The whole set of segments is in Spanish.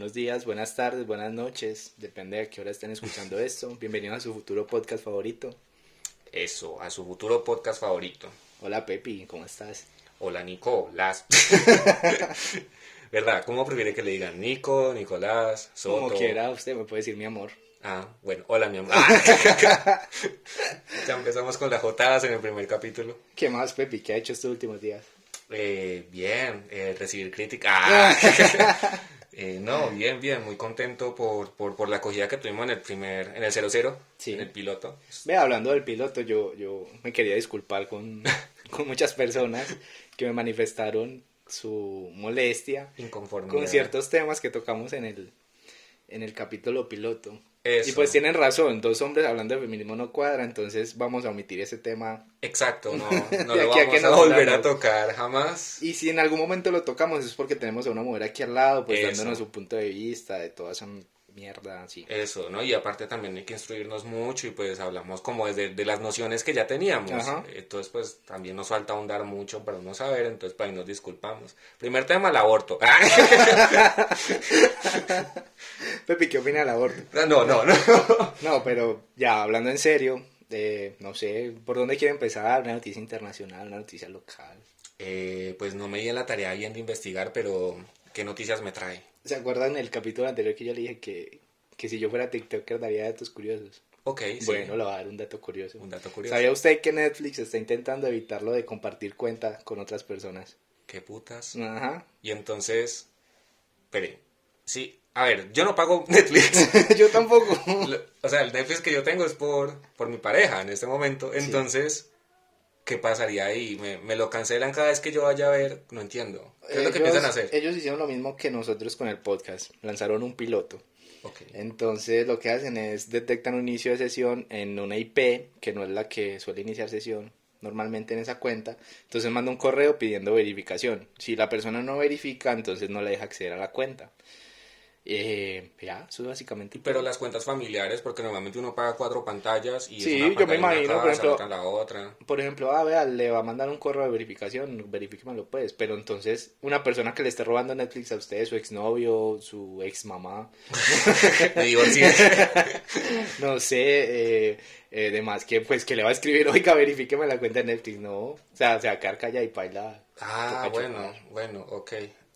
buenos días, buenas tardes, buenas noches, depende de qué hora estén escuchando esto. Bienvenidos a su futuro podcast favorito. Eso, a su futuro podcast favorito. Hola Pepi, ¿cómo estás? Hola Nicolás. ¿Verdad? ¿Cómo prefiere que le digan Nico, Nicolás, Soto? Como quiera, usted me puede decir mi amor. Ah, bueno, hola mi amor. ya empezamos con las jotadas en el primer capítulo. ¿Qué más, Pepi? ¿Qué ha hecho estos últimos días? Eh, bien, eh, recibir crítica. Ah. Eh, no, bien, bien, muy contento por, por, por, la acogida que tuvimos en el primer, en el 00, sí. en el piloto. Ve, hablando del piloto, yo, yo me quería disculpar con, con muchas personas que me manifestaron su molestia con ciertos temas que tocamos en el, en el capítulo piloto. Y pues tienen razón, dos hombres hablando de feminismo no cuadra, entonces vamos a omitir ese tema. Exacto, no, no lo vamos a, volver a tocar jamás. Y si en algún momento lo tocamos es porque tenemos a una mujer aquí al lado, pues dándonos su punto de vista de toda esa mierda, sí. Eso, ¿no? Y aparte también hay que instruirnos mucho y pues hablamos como desde de las nociones que ya teníamos. Entonces pues también nos falta ahondar mucho para no saber, entonces para ahí nos disculpamos. Primer tema, el aborto. Pepi, ¿qué opina del aborto? No, no, no. no, pero ya, hablando en serio, eh, no sé, ¿por dónde quiere empezar? ¿Una noticia internacional, una noticia local? Eh, pues no me di la tarea bien de investigar, pero ¿qué noticias me trae? ¿Se acuerdan el capítulo anterior que yo le dije que, que si yo fuera TikToker daría datos curiosos? Ok, Bueno, le voy a dar un dato curioso. Un dato curioso. ¿Sabía usted que Netflix está intentando evitarlo de compartir cuenta con otras personas? ¿Qué putas? Ajá. Y entonces, espere, sí, a ver, yo no pago Netflix. yo tampoco. o sea, el Netflix que yo tengo es por, por mi pareja en este momento. Entonces, ¿qué pasaría ahí? ¿Me, ¿Me, lo cancelan cada vez que yo vaya a ver? No entiendo. ¿Qué es lo que piensan hacer? Ellos hicieron lo mismo que nosotros con el podcast. Lanzaron un piloto. Okay. Entonces lo que hacen es detectan un inicio de sesión en una IP que no es la que suele iniciar sesión normalmente en esa cuenta. Entonces manda un correo pidiendo verificación. Si la persona no verifica, entonces no le deja acceder a la cuenta. Eh, ya, eso básicamente. Pero las cuentas familiares, porque normalmente uno paga cuatro pantallas y sí, yo me imagino, por ejemplo, la otra. Por ejemplo, ah, vea, le va a mandar un correo de verificación, verifíquemelo pues, pero entonces una persona que le esté robando Netflix a usted, su exnovio, su ex mamá, me no sé, eh, eh, demás que pues que le va a escribir, oiga, verifíqueme la cuenta de Netflix, no, o sea, se va a quedar callada y baila. Ah, bueno, bueno, ok,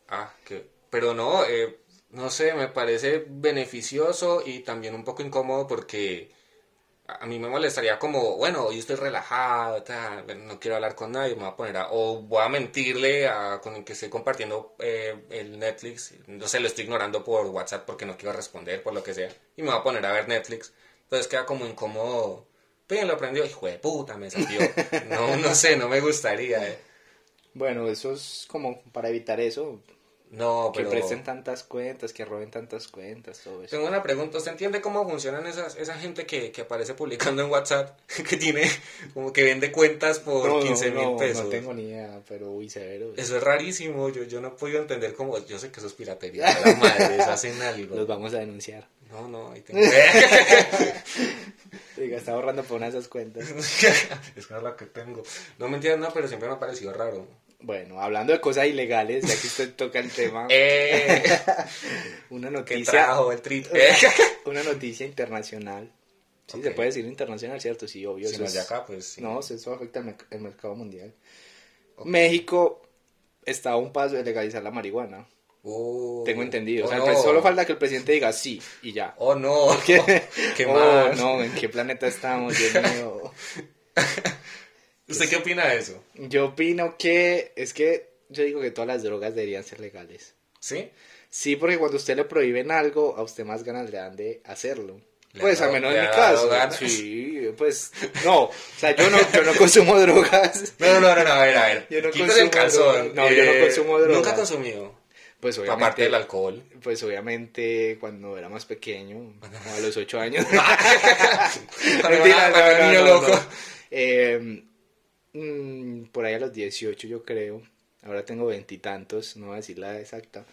ah, que, pero no, eh no sé, me parece beneficioso y también un poco incómodo porque a mí me molestaría como, bueno, hoy estoy relajado, no quiero hablar con nadie, me voy a poner a, o voy a mentirle a, con el que estoy compartiendo eh, el Netflix, no sé, lo estoy ignorando por WhatsApp porque no quiero responder, por lo que sea, y me voy a poner a ver Netflix, entonces queda como incómodo, pero lo aprendió, hijo de puta, me salió, no, no sé, no me gustaría. Eh. Bueno, eso es como para evitar eso, no, pero... Que presten tantas cuentas, que roben tantas cuentas, todo eso. Tengo una pregunta, ¿usted entiende cómo funcionan esas, esa gente que, que aparece publicando en WhatsApp, que tiene, como que vende cuentas por no, 15 mil pesos? No tengo ni idea, pero uy, severo. Eso es rarísimo, yo, yo no he podido entender cómo, yo sé que eso es piratería, la madre, hacen algo. Los vamos a denunciar. No, no, ahí tengo. Diga, está ahorrando por una de esas cuentas. es que es la que tengo. No me entiendes, no, pero siempre me ha parecido raro. Bueno, hablando de cosas ilegales, ya que usted toca el tema. Eh, una noticia. el trip. una noticia internacional. Sí, se puede decir internacional, ¿cierto? Sí, obvio. Si no es de acá, pues sí. No, eso afecta el, mercado mundial. México está a un paso de legalizar la marihuana. Oh, Tengo entendido. o sea, solo falta que el presidente diga sí y ya. Oh, no. ¿Qué, ¿Qué oh, no, ¿en qué planeta estamos? Dios mío. ¿Usted qué opina de eso? Yo opino que es que yo digo que todas las drogas deberían ser legales. ¿Sí? Sí, porque cuando usted le prohíben algo, a usted más ganas le dan de hacerlo. Pues al menos en mi caso. Sí, pues no, o sea, yo no, yo no consumo drogas. No, no, no, no, a ver, a ver. Yo no consumo el calzón. No, yo no eh, consumo drogas. Nunca he consumido. Pues obviamente. Aparte del alcohol. Pues obviamente cuando era más pequeño, a los ocho años. Mentira, no, no, loco. Eh, Mm, por ahí a los 18 yo creo. Ahora tengo veintitantos, no voy a decir la exacta.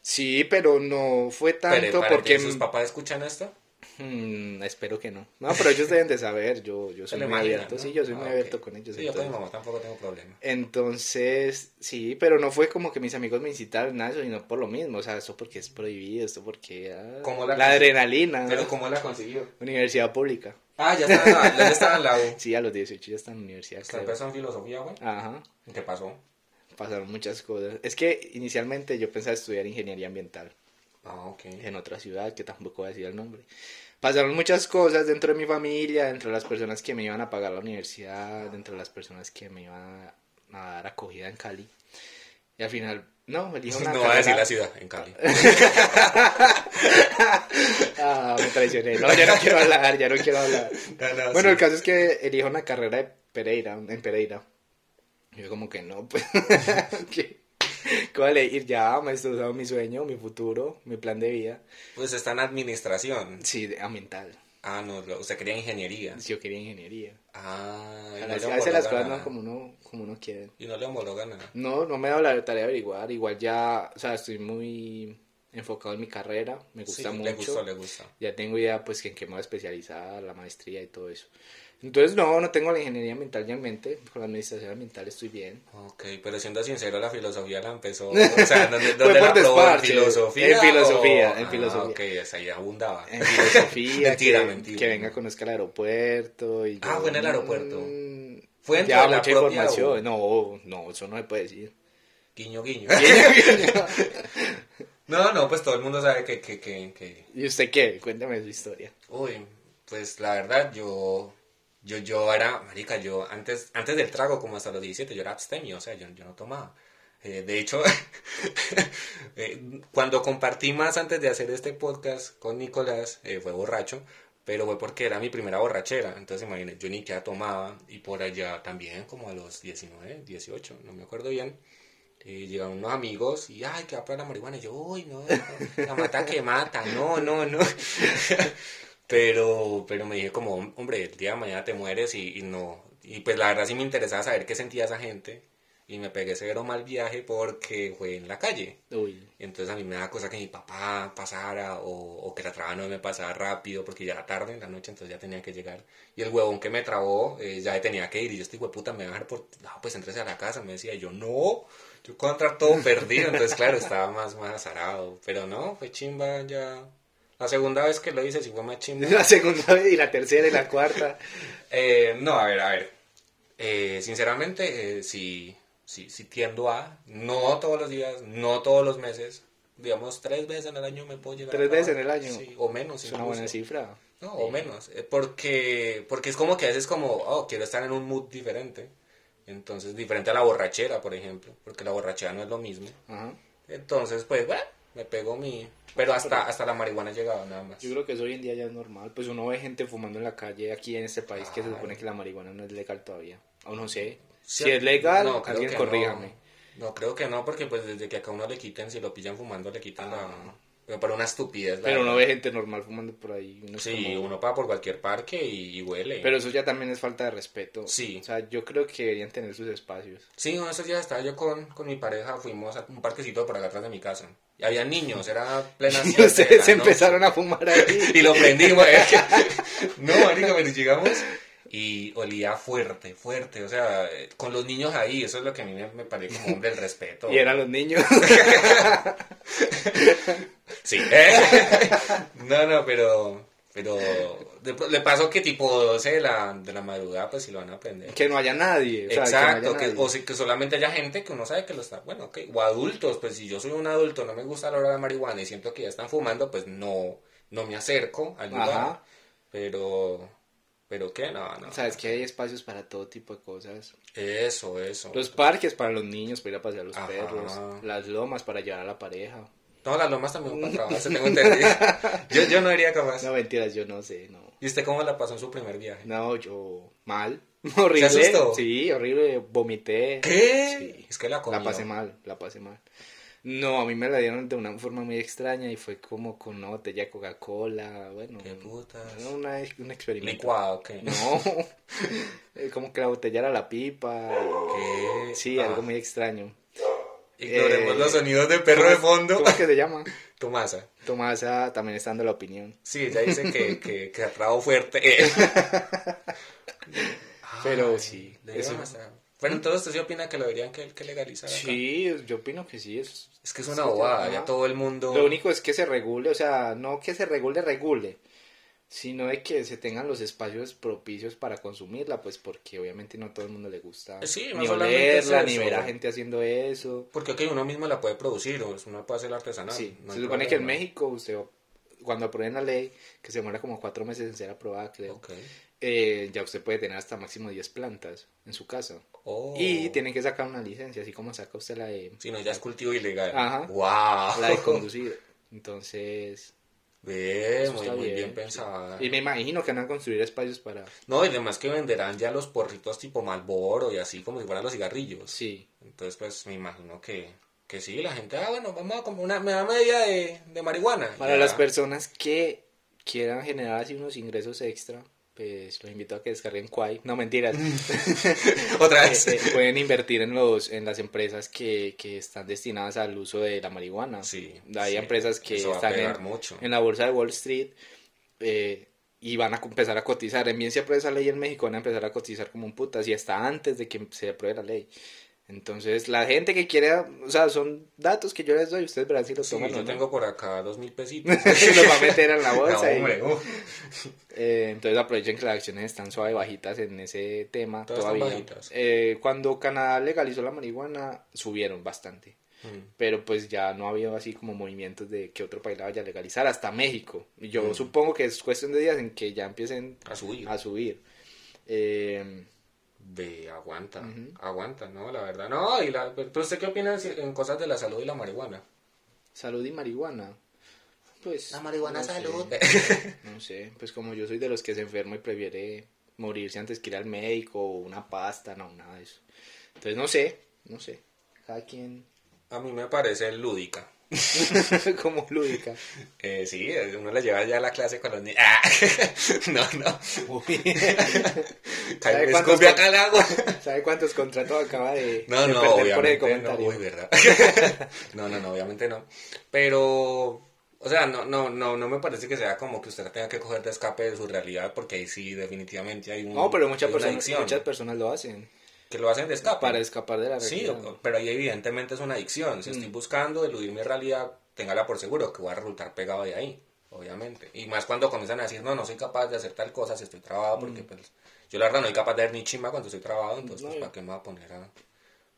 Sí, pero no fue tanto porque... ¿Sus papás escuchan esto? Hmm, espero que no. No, pero ellos deben de saber. Yo, yo soy muy abierto. Sí, yo soy muy ah, abierto con ellos. Sí, yo con mi mamá tampoco tengo problema. Entonces, sí, pero no fue como que mis amigos me incitaron nada, sino por lo mismo. O sea, esto porque es prohibido, esto porque. Ah, la, adrenalina. ¿Pero cómo la consiguió? Universidad pública. Ah, ya estaba, ya estaba en la U. Sí, a los 18 ya estaba en la universidad. ¿Está empezó en filosofía, güey? Ajá. ¿Qué pasó? Pasaron muchas cosas. Es que inicialmente yo pensaba estudiar ingeniería ambiental. Ah, ok. En otra ciudad, que tampoco voy a decir el nombre. Pasaron muchas cosas dentro de mi familia, dentro de las personas que me iban a pagar la universidad, dentro de las personas que me iban a dar acogida en Cali. Y al final, no, me dijo una No va a decir la ciudad, en Cali. ah, me traicioné. No, ya no quiero hablar, ya no quiero hablar. bueno, el caso es que elijo una carrera de Pereira, en Pereira. yo como que no, pues... ¿Cuál es? Ir ya, me he estudiado mi sueño, mi futuro, mi plan de vida. Pues está en administración. Sí, ambiental. Ah, no, usted quería ingeniería. Sí, yo quería ingeniería. Ah, a, veces las cosas no como uno, como uno quiere. ¿Y no le homologa nada? No, no me da la tarea de averiguar. Igual ya, o sea, estoy muy enfocado en mi carrera, me gusta mucho. Le gusta, le gusta. Ya tengo idea, pues, en qué me voy a especializar, la maestría y todo eso. Entonces, no, no tengo la ingeniería ambiental ya en mente. Con la administración ambiental estoy bien. Ok, pero siendo sincero, la filosofía la empezó. O sea, ¿dónde, dónde la probó? ¿En filosofía? En filosofía, en filosofía. Ah, ok, esa ya abundaba. En filosofía. mentira, que, mentira. Que venga a conocer el aeropuerto. Y ah, fue en el aeropuerto. Mm, fue en ya, la mucha información. No, no, eso no se puede decir. Guiño, guiño. guiño, guiño. No, no, pues todo el mundo sabe que, que, que, que... ¿Y usted qué? Cuéntame su historia. Uy, pues la verdad, yo yo, yo era, marica, yo antes, antes del trago, como hasta los 17, yo era abstemio, o sea, yo, yo no tomaba. Eh, de hecho, eh, cuando compartí más antes de hacer este podcast con Nicolás, eh, fue borracho, pero fue porque era mi primera borrachera. Entonces, imagínate, yo ni ya tomaba y por allá también, como a los 19, 18, no me acuerdo bien. Llegaron unos amigos y, ay, que va para la marihuana. Y yo, uy, no, la mata que mata, no, no, no. Pero, pero me dije como, hombre, el día de mañana te mueres y, no. Y pues la verdad sí me interesaba saber qué sentía esa gente. Y me pegué severo mal viaje porque fue en la calle. Uy. Entonces a mí me da cosa que mi papá pasara o, o que la traba no me pasara rápido porque ya era tarde en la noche, entonces ya tenía que llegar. Y el huevón que me trabó eh, ya tenía que ir. Y yo estoy, puta, me va a dejar por... No, pues entrese a la casa. Me decía, yo no, yo contra todo perdido. Entonces, claro, estaba más, más azarado. Pero no, fue chimba ya la segunda vez que lo hice sí fue más chimba. La segunda vez y la tercera y la cuarta. eh, no, a ver, a ver. Eh, sinceramente, eh, sí, sí, sí tiendo a, no todos los días, no todos los meses, digamos tres veces en el año me puedo llegar ¿Tres veces en el año? Sí, o menos. Es una buena cifra. No, o menos. Eh, porque, porque es como que a veces como, oh, quiero estar en un mood diferente. Entonces, diferente a la borrachera, por ejemplo. Porque la borrachera no es lo mismo. Ajá. Entonces, pues, bueno, me pego mi, pero hasta, hasta la marihuana ha llegado nada más. Yo creo que eso hoy en día ya es normal. Pues uno ve gente fumando en la calle aquí en este país que se supone que la marihuana no es legal todavía. Aún no sé. Si es legal, no, alguien corríjame. No. creo que no, porque pues desde que acá uno le quiten, si lo pillan fumando, le quitan la... Pero para una estupidez. Pero uno ve gente normal fumando por ahí. sí, uno pasa por cualquier parque y, huele. Pero eso ya también es falta de respeto. Sí. O sea, yo creo que deberían tener sus espacios. Sí, no, esos días estaba yo con, con mi pareja, fuimos a un parquecito por acá atrás de mi casa. Y había niños, era plena Y ustedes empezaron a fumar ahí. y lo prendimos. no, marica, llegamos y olía fuerte, fuerte, o sea, con los niños ahí, eso es lo que a mí me, parece como hombre el respeto. Y eran los niños. sí. no, no, pero, pero le pasó que tipo 12 de la, de la madrugada, pues si lo van a aprender. Que no haya nadie. Exacto, que, o que solamente haya gente que uno sabe que lo está, bueno, ok, o adultos, pues si yo soy un adulto, no me gusta la hora de la marihuana y siento que ya están fumando, pues no, no me acerco al lugar. Pero pero qué, no, no. Sabes que hay espacios para todo tipo de cosas. Eso, eso. Los parques para los niños, para ir a pasear a los perros. Las lomas para llevar a la pareja. No, las lomas también para trabajar, tengo entendido. yo, yo no iría capaz. No, mentiras, yo no sé, no. ¿Y usted cómo la pasó en su primer viaje? No, yo mal. Horrible. ¿Se asustó? Sí, horrible. Vomité. ¿Qué? Sí. Es que la La pasé mal, la pasé mal. No, a mí me la dieron de una forma muy extraña y fue como con una botella de Coca-Cola, bueno. ¿Qué putas? Una, un experimento. ¿Licuado ok. No, como que la botella era la pipa. ¿Qué? Sí, algo muy extraño. Ignoremos los sonidos de perro de fondo. ¿Cómo es que se llama? Tomasa. Tomasa también está dando la opinión. Sí, ella dice que, que, que fuerte. Pero sí. Bueno, entonces usted sí opina que lo deberían que, que legalizar. Sí, yo opino que sí. Es, es que es una bobada, ya todo el mundo... Lo único es que se regule, o sea, no que se regule, regule, sino de que se tengan los espacios propicios para consumirla, pues porque obviamente no a todo el mundo le gusta ni olerla, ni ver a gente haciendo eso. Porque aquí uno mismo la puede producir, o uno puede hacer artesanal. Sí, se supone que en México usted cuando aprueben la ley, que se demora como cuatro meses en ser aprobada, creo, eh, ya usted puede tener hasta máximo 10 plantas en su casa. Oh. Y tiene que sacar una licencia, así como saca usted la de... Si no, ya es cultivo ilegal. Ajá. ¡Wow! La de conducir. Entonces... Bien, muy, bien, bien pensada. Y me imagino que van a construir espacios para... No, y además que venderán ya los porritos tipo Malboro y así como si fueran los cigarrillos. Sí. Entonces, pues me imagino que, que sí, la gente, ah, bueno, vamos a comprar una, media de, de marihuana. Para las personas que quieran generar así unos ingresos extra, pues los invito a que descarguen Quai. No, mentiras. Otra vez. Eh, eh, pueden invertir en los en las empresas que, que, están destinadas al uso de la marihuana. Sí. Hay empresas que están en, en, la bolsa de Wall Street eh, y van a empezar a cotizar. En bien se apruebe esa ley en México, van a empezar a cotizar como un putas y hasta antes de que se apruebe la ley. Entonces, la gente que quiere, o sea, son datos que yo les doy, ustedes verán si los toman. yo tengo por acá dos mil pesitos. los va a meter en la bolsa. eh, entonces, aprovechen que las acciones están suave bajitas en ese tema todavía. Eh, cuando Canadá legalizó la marihuana, subieron bastante. Mm. Pero pues ya no ha habido así como movimientos de que otro país la vaya a legalizar, hasta México. Y yo mm. supongo que es cuestión de días en que ya empiecen a subir. A subir. Eh, de aguanta, aguanta, ¿no? La verdad. No, y la, pero usted qué opina en cosas de la salud y la marihuana? Salud y marihuana. Pues... La marihuana salud. no sé, pues como yo soy de los que se enferma y prefiere morirse antes que ir al médico o una pasta, no, nada de eso. Entonces no sé, no sé. Cada quien... A mí me parece lúdica. como lúdica. Eh, sí, uno le lleva ya a la clase con los niños. ¡Ah! no, no. ¿Sabe cuántos, acá el agua. ¿Sabe cuántos contratos acaba de, no, no, obviamente No, uy, verdad. no, no, no, obviamente no. Pero, o sea, no, no, no, no me parece que sea como que usted tenga que coger de escape de su realidad, porque ahí sí, definitivamente hay un. No, pero muchas personas, muchas personas lo hacen que lo hacen de escape. Para escapar de la realidad. Sí, pero ahí evidentemente es una adicción. Si estoy mm. buscando eludir mi realidad, téngala por seguro que voy a resultar pegado de ahí, obviamente. Y más cuando comienzan a decir, no, no soy capaz de hacer tal cosa si estoy trabado, porque mm. pues yo la verdad no soy capaz de ver ni chima cuando estoy trabado, entonces pues, ¿para qué me voy a poner a...?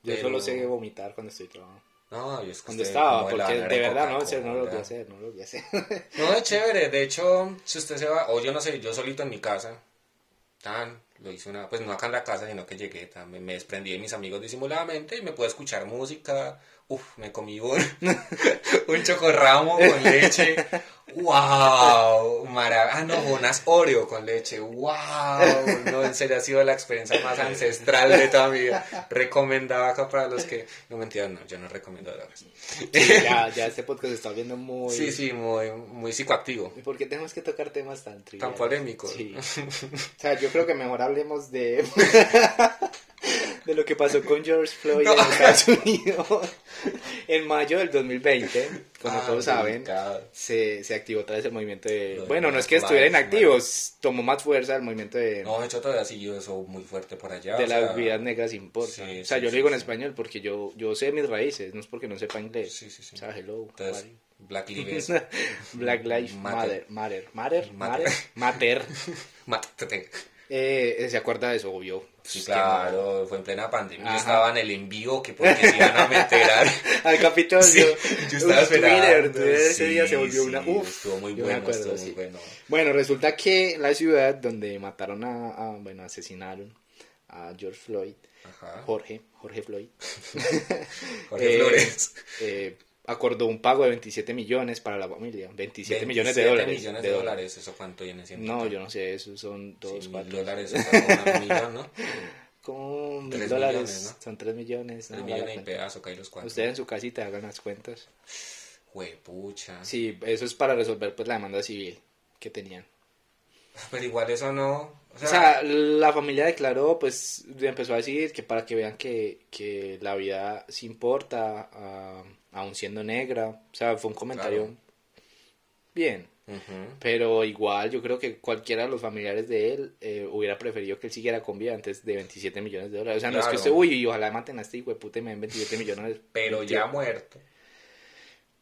Yo solo sé vomitar cuando estoy trabado. No, yo es que Cuando estaba, porque de verdad no, no lo voy a hacer, no lo voy a hacer. no, es chévere, de hecho, si usted se va, o yo no sé, yo solito en mi casa, tan, lo hice una, pues no acá en la casa, sino que llegué, también me desprendí de mis amigos disimuladamente y me pude escuchar música, Uf, me comí un, un chocorramo con leche. ¡Wow! Maravilloso. Ah, no, unas Oreo con leche. ¡Wow! No, en serio ha sido la experiencia más ancestral de toda mi vida. Recomendaba acá para los que. No mentira, no, yo no recomiendo drogas. ya, ya este podcast se está viendo muy. Sí, sí, muy, muy psicoactivo. ¿Y por qué tenemos que tocar temas tan Tan polémicos. Sí. o sea, yo creo que mejor hablemos de de lo que pasó con George Floyd en Estados Unidos en mayo del 2020, como ah, todos saben, se, se, activó otra vez el movimiento de... bueno, no es que estuviera inactivo, tomó más fuerza el movimiento de... No, de hecho todavía siguió eso muy fuerte por allá. De las vidas negras importan. o sea, yo lo digo en español porque yo, yo sé mis raíces, no es porque no sepa inglés. Sí, sí, sí. O sea, hello. Black Lives Black Lives Matter. Matter. Matter. Matter. Matter. Matter. Eh, ¿Se acuerda de eso, obvio? Sí, claro, fue en plena pandemia. Yo estaba en el envío que porque se iban a meter al Capitolio. Sí, yo estaba esperando. ese día se volvió una. Uf, estuvo muy bueno. estuvo muy bueno. Bueno, resulta que la ciudad donde mataron a, bueno, asesinaron a George Floyd, Jorge, Jorge Floyd. Jorge Flores. Eh, acordó un pago de 27 millones para la familia. 27, millones de dólares. millones de, dólares. ¿eso cuánto viene siendo? No, yo no sé, eso son dos, cuatro. dólares, eso es un millón, ¿no? Como mil dólares, ¿no? son 3 millones. 3 millones y pedazo, los. Ustedes en su casita hagan las cuentas. Huepucha. Sí, eso es para resolver pues la demanda civil que tenían. Pero igual eso no... O sea, la familia declaró, pues empezó a decir que para que vean que, que la vida sí importa, aún siendo negra. O sea, fue un comentario bien. Pero igual yo creo que cualquiera de los familiares de él eh, hubiera preferido que él siguiera con vida antes de 27 millones de dólares. O sea, no es que usted, uy, y ojalá maten a este hijo de puta y me den 27 millones. Pero ya muerto.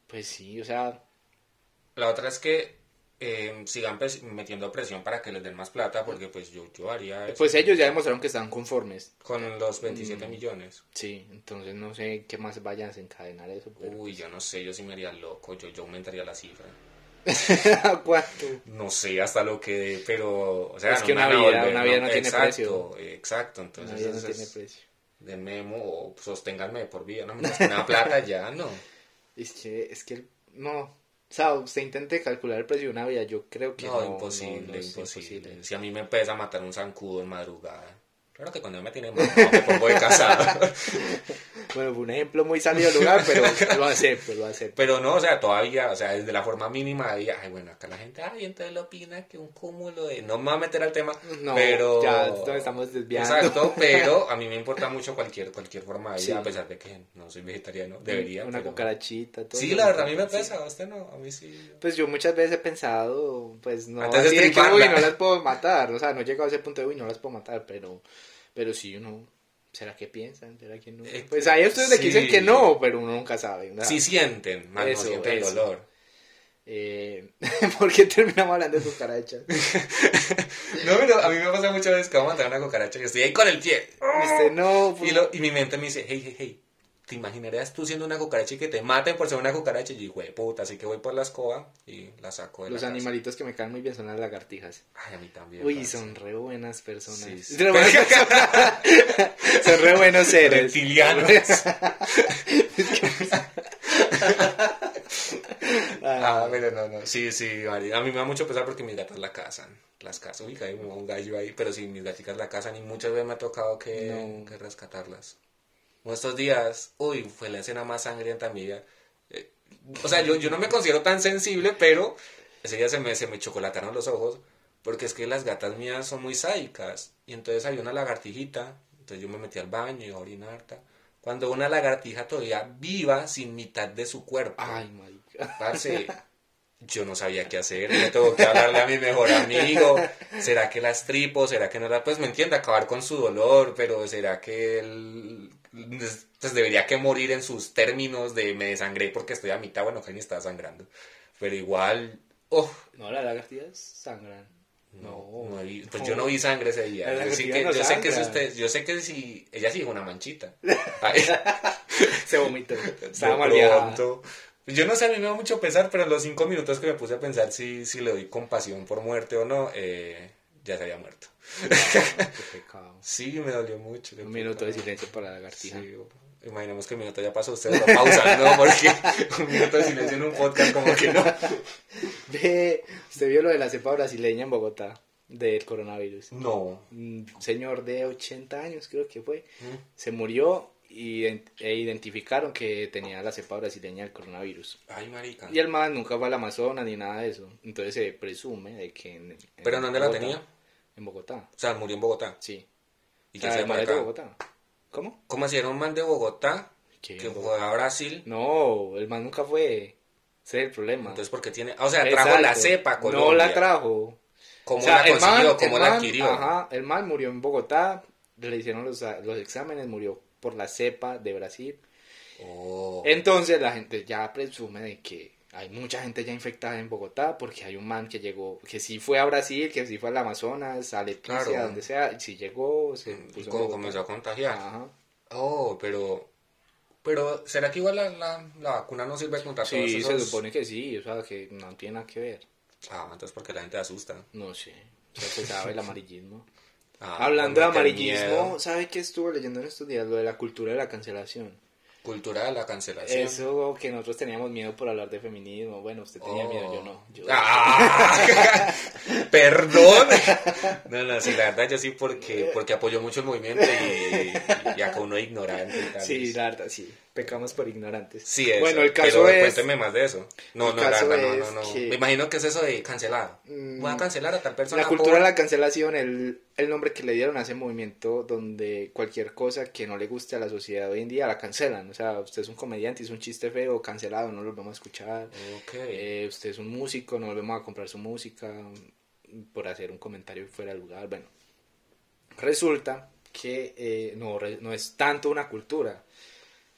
Pues sí, o sea... La otra es que eh, sigan metiendo presión para que les den más plata, porque pues yo, yo haría eso. Pues ellos ya demostraron que están conformes. Con los 27 mm. millones. Sí, entonces no sé qué más vayan a desencadenar eso. Uy, pues yo no sé, yo sí me haría loco, yo, yo aumentaría la cifra. ¿Cuánto? No sé hasta lo que, pero, o sea, es que una, vida, una vida no, tiene precio. Exacto, entonces. Una vida no tiene precio. De memo o sosténganme por vida, no me nada plata ya, no. Es que, es que, no, o sea, usted intente calcular el precio de una vida, yo creo que no. imposible, imposible. Si a mí me empieza a matar un zancudo en madrugada, Claro que cuando me tiene mal, no me pongo de casado. bueno, fue un ejemplo muy salido del lugar, pero lo acepto, lo acepto. Pero no, o sea, todavía, o sea, desde la forma mínima de, ay, bueno, acá la gente, ay, entonces lo opina que un cúmulo de... No me voy a meter al tema, no, pero... ya estamos desviando. Exacto, pero a mí me importa mucho cualquier, cualquier forma de vida, a pesar de que no soy vegetariano, debería. Una cucarachita, todo. Sí, la verdad, a mí me pesa, a usted no, a mí sí. Pues yo muchas veces he pensado, pues no, Antes de que, uy, no las puedo matar, o sea, no he llegado a ese punto de, uy, no las puedo matar, pero... Pero si uno, ¿será que piensan? ¿Será que no? Eh, pues hay ustedes que dicen que no, pero uno nunca sabe. Sí sienten, más no sienten el dolor. Eh, ¿Por qué terminamos hablando de cucarachas? no, pero a mí me pasa muchas veces que vamos a matar una cucaracha y estoy ahí con el pie. no, y, lo, y mi mente me dice, hey, hey, hey, ¿Te imaginarías tú siendo una cucaracha y que te maten por ser una cucaracha? Y güey, puta, así que voy por la escoba y la saco de Los animalitos que me caen muy bien son las lagartijas. Ay, a mí también. Uy, son re buenas personas. son re buenos seres. Reptilianos. ah, pero no, no. Sí, sí, A mí me da mucho pesar porque mis gatas la cazan. Las cazan. Uy, hay un gallo ahí. Pero sí, mis gatitas la cazan y muchas veces me ha tocado que, que rescatarlas estos días, uy, fue la escena más sangrienta mía. Eh, o sea, yo, yo no me considero tan sensible, pero ese día se me, se me chocolataron los ojos, porque es que las gatas mías son muy sádicas. Y entonces hay una lagartijita, entonces yo me metí al baño y a orinar. Cuando una lagartija todavía viva sin mitad de su cuerpo. Ay, marica. Parce, yo no sabía qué hacer, me tengo que hablarle a mi mejor amigo, ¿será que las tripo? ¿Será que no la...? Pues me entiende, acabar con su dolor, pero ¿será que él pues debería que morir en sus términos de me desangré porque estoy a mitad, bueno, ni estaba sangrando. Pero igual, oh. No, las lagartijas sangran. No, pues yo no vi sangre ese día. Yo, que, yo sé que si usted, yo sé que si ella sí una manchita. Se vomitó. Estaba mal Yo no sé, a mí me da mucho pesar, pero en los cinco minutos que me puse a pensar si, si le doy compasión por muerte o no, eh, ya se había muerto. Sí, me dolió mucho. Un minuto de silencio para la lagartija. imaginemos que el minuto ya pasó, usted lo pausa, ¿no? Porque un minuto de silencio en un podcast como que no. Ve, ¿usted vio lo de la cepa brasileña en Bogotá? Del coronavirus. No. Un señor de 80 años, creo que fue. ¿Mm? Se murió y, e identificaron que tenía la cepa brasileña del coronavirus. Ay, marica. Y el man nunca fue al Amazonas ni nada de eso. Entonces se presume de que... ¿Pero dónde la tenía? En Bogotá. O sea, murió en Bogotá. Sí. ¿Y qué se de Bogotá. ¿Cómo? ¿Cómo hacía un man de Bogotá que fue a Brasil? No, el man nunca fue. Ese es el problema. Entonces, ¿por qué tiene...? O sea, trajo la cepa Colombia. No la trajo. ¿Cómo la consiguió? ¿Cómo la adquirió? Ajá, el man murió en Bogotá, le hicieron los, los exámenes, murió por la cepa de Brasil. Oh. Entonces la gente ya presume de que hay mucha gente ya infectada en Bogotá porque hay un man que llegó, que sí fue a Brasil, que sí fue al Amazonas, a Leticia, donde sea, si llegó, se mm, puso comenzó a contagiar. Oh, pero pero ¿será que igual la, la, vacuna no sirve contra sí, todos Sí, se supone que sí, o sea, que no tiene nada que ver. Ah, entonces porque la gente asusta. No sé, se sabe el amarillismo. Ah, Hablando de amarillismo, ¿sabe qué estuvo leyendo en estos días? Lo de la cultura de la cancelación. Cultura de la cancelación. Eso que nosotros teníamos miedo por hablar de feminismo. Bueno, usted tenía miedo, yo no. Ah, perdón. No, no, sí, la verdad yo sí porque, porque apoyo mucho el movimiento y, y acá uno ignorante. Y tal sí, la verdad, sí. Pecamos por ignorantes. Sí, eso. Bueno, el caso pero es... cuénteme más de eso. No, no, la verdad, no, no, no. Me imagino que es eso de cancelar. Voy a mm, cancelar a tal persona. La cultura de la cancelación, el, el nombre que le dieron a ese movimiento donde cualquier cosa que no le guste a la sociedad hoy en día la cancelan. O sea, usted es un comediante, hizo un chiste feo, cancelado, no lo vamos a escuchar. Okay. Eh, usted es un músico, no volvemos a comprar su música por hacer un comentario fuera de lugar. Bueno, resulta que eh, no, no es tanto una cultura.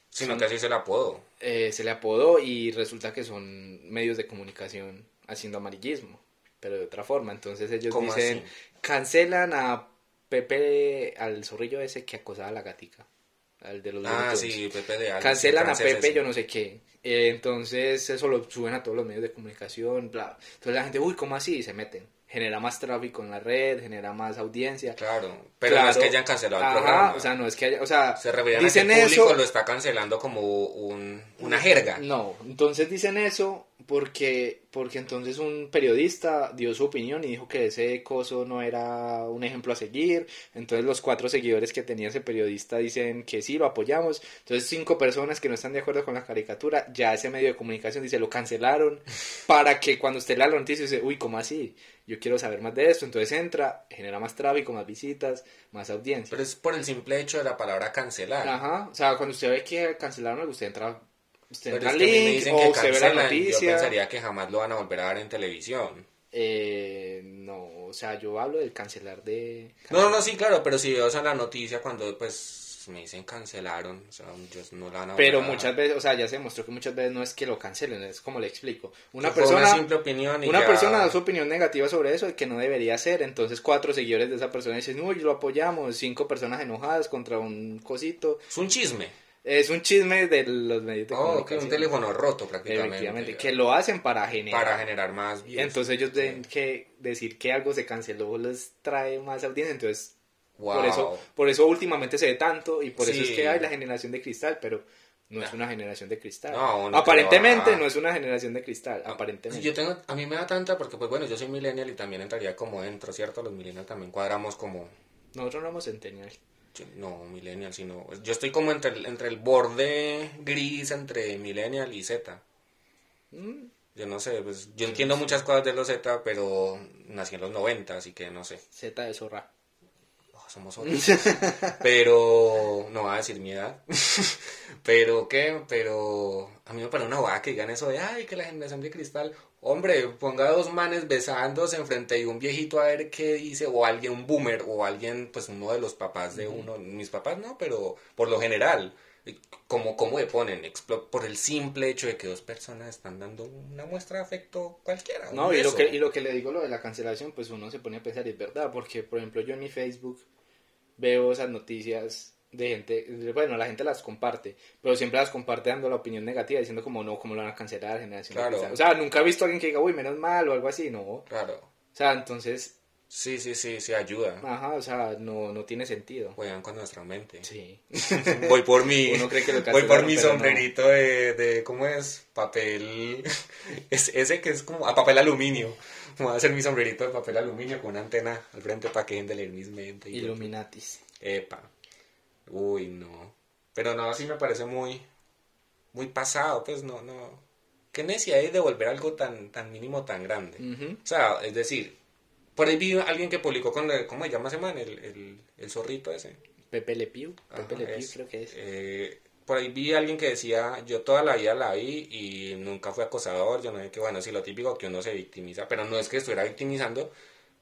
Sino que así se le apodó. Eh, se le apodó y resulta que son medios de comunicación haciendo amarillismo, pero de otra forma. Entonces ellos dicen, cancelan a Pepe, al zorrillo ese que acosaba a la gatica. Al de los Ah, sí, Pepe de Cancelan a Pepe, yo no sé qué. Eh, entonces eso lo suben a todos los medios de comunicación, bla. Entonces la gente, uy, ¿cómo así? Y se meten genera más tráfico en la red, genera más audiencia. Claro, pero no es que hayan cancelado el programa. O sea, no es que haya, o sea, se dicen que el público eso, lo está cancelando como un, una jerga. No, entonces dicen eso porque, porque entonces un periodista dio su opinión y dijo que ese coso no era un ejemplo a seguir. Entonces los cuatro seguidores que tenía ese periodista dicen que sí, lo apoyamos. Entonces cinco personas que no están de acuerdo con la caricatura, ya ese medio de comunicación dice lo cancelaron para que cuando usted lea la noticia dice, uy, ¿cómo así? Yo quiero saber más de esto. Entonces entra, genera más tráfico, más visitas, más audiencia. Pero es por el simple hecho de la palabra cancelar. Ajá, o sea, cuando usted ve que cancelaron, usted entra Usted entra link o usted ve la noticia. Yo pensaría que jamás lo van a volver a ver en televisión. Eh, no, o sea, yo hablo del cancelar de... No, no, sí, claro, pero si veo o la noticia cuando pues me dicen cancelaron, o sea, ellos no la van a Pero muchas veces, o sea, ya se demostró que muchas veces no es que lo cancelen, es como le explico. Una persona, una simple opinión y una persona da su opinión negativa sobre eso, que no debería ser, entonces cuatro seguidores de esa persona dicen, uy, lo apoyamos, cinco personas enojadas contra un cosito. Es un chisme. Es un chisme de los medios de oh, que un teléfono roto prácticamente. que lo hacen para generar. Para generar más Entonces ellos deben que decir que algo se canceló les trae más audiencia, entonces por eso por eso últimamente se ve tanto y por eso es que hay la generación de cristal, pero no es una generación de cristal. aparentemente no es una generación de cristal, aparentemente. Yo tengo, a mí me da tanta porque pues bueno, yo soy millennial y también entraría como dentro, ¿cierto? Los millennials también cuadramos como... Nosotros no somos centennial no millennial, sino yo estoy como entre el, entre el borde gris entre millennial y Z. Mm. Yo no sé, pues yo entiendo muchas cosas de los Z, pero nací en los 90, así que no sé. Z de zorra. Oh, somos otros. pero decir mi edad. pero qué, pero a mí me parece una vaca que digan eso de, ay, que la generación de cristal. Hombre, ponga dos manes besándose enfrente de un viejito a ver qué dice, o alguien, un boomer, o alguien, pues uno de los papás de uno, mis papás no, pero por lo general, como, como le ponen, por el simple hecho de que dos personas están dando una muestra de afecto cualquiera. No, y lo, que, y lo que le digo, lo de la cancelación, pues uno se pone a pensar, y es verdad, porque por ejemplo yo en mi Facebook veo esas noticias de gente, bueno, la gente las comparte, pero siempre las comparte dando la opinión negativa, diciendo como no, como lo van a cancelar, generación claro. O sea, nunca he visto a alguien que diga, uy, menos mal o algo así, no. Claro. O sea, entonces... Sí, sí, sí, sí, ayuda. Ajá, o sea, no, no tiene sentido. Juegan con nuestra mente. Sí. voy por mi, Uno cree que lo voy por mi sombrerito de, de, ¿cómo es? Papel, es, ese que es como, a papel aluminio. Voy a hacer mi sombrerito de papel aluminio con una antena al frente para que gente leer mis mentes. Illuminatis. Epa. Uy, no. Pero no, así me parece muy, muy pasado, pues no, no. ¿Qué hay de devolver algo tan, tan mínimo, tan grande? O sea, es decir, por ahí vi a alguien que publicó con, ¿cómo se llama ese man? El, el, zorrito ese. Pepe Le Pew, Pepe Le Pew creo que es. Eh, por ahí vi a alguien que decía, yo toda la vida la vi y nunca fui acosador, yo no sé qué, bueno, sí, lo típico que uno se victimiza, pero no es que estuviera victimizando,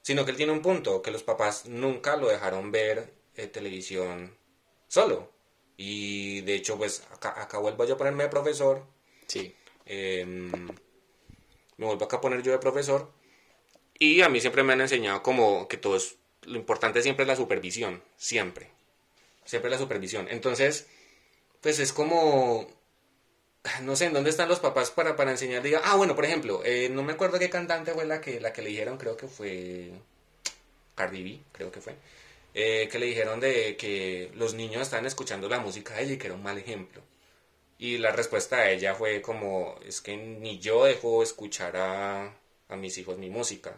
sino que él tiene un punto, que los papás nunca lo dejaron ver eh, televisión solo. Y de hecho, pues acá, acá vuelvo yo a ponerme de profesor. Sí. Em, me vuelvo acá a poner yo de profesor. Y a mí siempre me han enseñado como que todo es, lo importante siempre es la supervisión, siempre. Siempre la supervisión. Entonces, pues es como, no sé, ¿en dónde están los papás para, para enseñar? Diga, ah, bueno, por ejemplo, eh, no me acuerdo qué cantante fue la que, la que le dijeron, creo que fue Cardi B, creo que fue. Eh, que le dijeron de que los niños estaban escuchando la música de ella y que era un mal ejemplo. Y la respuesta de ella fue como, es que ni yo dejo escuchar a, mis hijos mi música.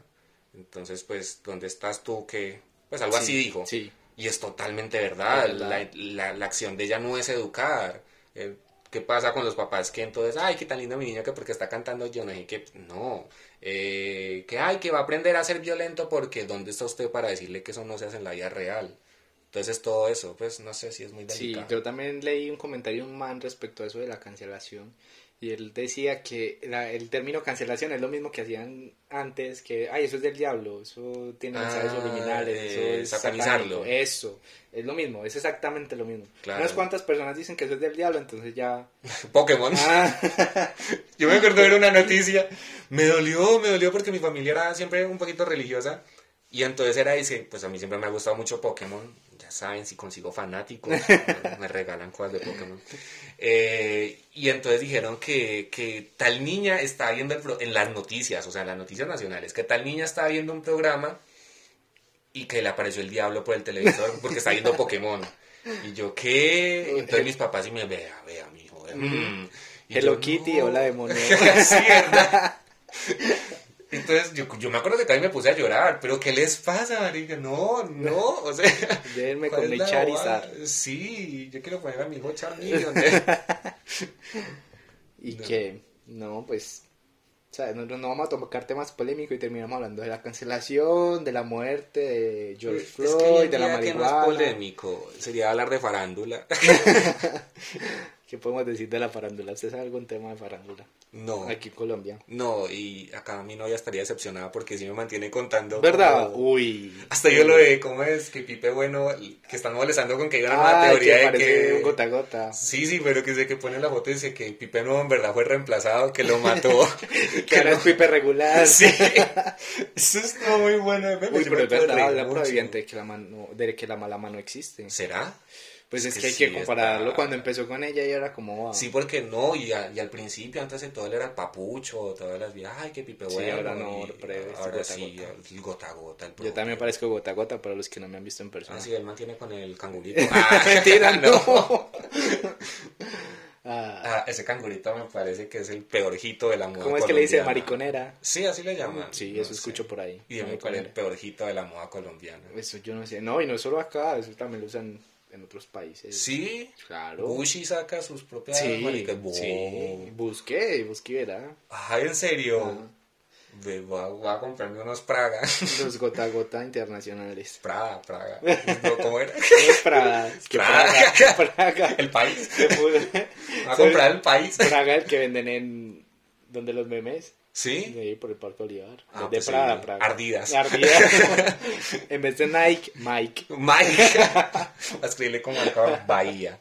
Entonces, pues, ¿dónde estás tú? Que, pues algo así dijo. Sí. Y es totalmente verdad. La, la, acción de ella no es educar. Eh, ¿Qué pasa con los papás que entonces, ay, qué tan lindo mi niño que porque está cantando yo no que no, eh, que ay, que va a aprender a ser violento porque ¿dónde está usted para decirle que eso no se hace en la vida real? Entonces todo eso, pues no sé si es muy delicado. Sí, yo también leí un comentario un man respecto a eso de la cancelación y él decía que el término cancelación es lo mismo que hacían antes, que, ay, eso es del diablo, eso tiene mensajes ah, subliminales, eso es satanizarlo. Eso, es lo mismo, es exactamente lo mismo. Unas cuantas personas dicen que eso es del diablo, entonces ya... Pokémon. Ah. Yo me acuerdo de ver una noticia, me dolió, me dolió porque mi familia era siempre un poquito religiosa y entonces era ese, pues a mí siempre me ha gustado mucho Pokémon. Ya saben, si consigo fanáticos, me regalan cosas de Pokémon. Eh, y entonces dijeron que, que tal niña está viendo en las noticias, o sea, en las noticias nacionales, que tal niña está viendo un programa y que le apareció el diablo por el televisor porque está viendo Pokémon. Y yo, ¿qué? Entonces mis papás y me vea, vea, mi hijo. Mm. Hello Kitty, hola demonio. sí, ¿verdad? Entonces yo, yo me acuerdo que también me puse a llorar, pero ¿qué les pasa, marica? No, no, o sea... Déjenme con mi Charizard. Sí, yo quiero poner a mi hijo Charmeleon. y que, no, pues... O sea, no, no, vamos a tocar temas polémicos y terminamos hablando de la cancelación, de la muerte de George Floyd, de la marihuana. Que no es polémico, sería hablar de farándula. ¿Qué podemos decir de la farándula? ¿Usted sabe algún tema de farándula? No. Aquí en Colombia. No, y acá mi novia estaría decepcionada porque sí me mantiene contando. ¿Verdad? Uy. Hasta yo lo de, ¿cómo es? Que Pipe Bueno, que están molestando con que hay una teoría de que. Un gota gota. Sí, sí, pero que sé que pone la foto y dice que Pipe Nuevo en verdad fue reemplazado, que lo mató. que ahora es Pipe regular. Sí. Eso está muy bueno. Uy, pero es verdad, la de que la, mano, de que la mala mano existe. ¿Será? Pues es, que, hay que compararlo cuando empezó con ella y era como... Sí, porque no, y, y, al principio antes de todo él era el papucho, todas las vidas, ay, qué pipe bueno. Sí, ahora no, ahora sí, el gota gota. Yo también parezco gota gota para los que no me han visto en persona. Ah, sí, él mantiene con el cangurito. ah, mentira, no. Ah. ah, ese cangurito me parece que es el peorjito de la moda ¿Cómo es que le dice mariconera? Sí, así le llaman. Sí, eso escucho por ahí. Y me parece el peorjito de la moda colombiana. Eso yo no sé. No, y no solo acá, eso también lo usan en otros países. Sí, claro. Gucci saca sus propias sí, maricas. Sí, busqué, busqué, ¿verdad? Ah, ¿en serio? Voy, a, comprarme unos Praga. Los gota gota internacionales. Praga, Praga. ¿Cómo era? es Praga. Praga. Praga. El país. Voy a comprar el país. Praga, el que venden en... donde los memes. ¿Sí? por el Parque Olivar. Ah, de pues Prada, Praga. Ardidas. Ardidas. en vez de Nike, Mike. Mike. a escribirle como acá Bahía.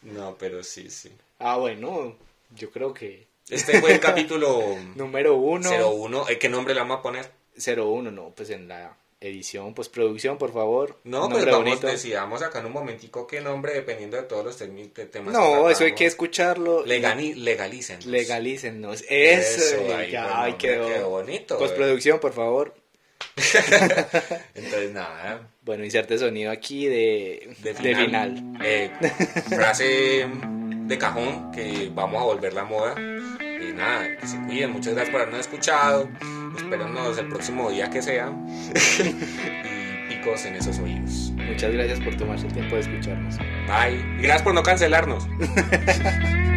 No, pero sí, sí. Ah, bueno, yo creo que... Este fue el capítulo... Número uno. 01. ¿Qué nombre le vamos a poner? 01, no, pues en la edición, postproducción, por favor. No, pues vamos, decidamos acá en un momentico qué nombre, dependiendo de todos los temas. No, eso hay que escucharlo. Legali legalicen. Legalícennos. Eso, ya, ay, quedó. bonito. Postproducción, por favor. Entonces, nada. Bueno, inserte sonido aquí de, de final. Eh, frase de cajón que vamos a volver la moda. Y nada, que se cuiden. Muchas gracias por habernos escuchado. Espérenos el próximo día que sea. y picos en esos oídos. Muchas gracias por tomarse el tiempo de escucharnos. Bye. Y gracias por no cancelarnos.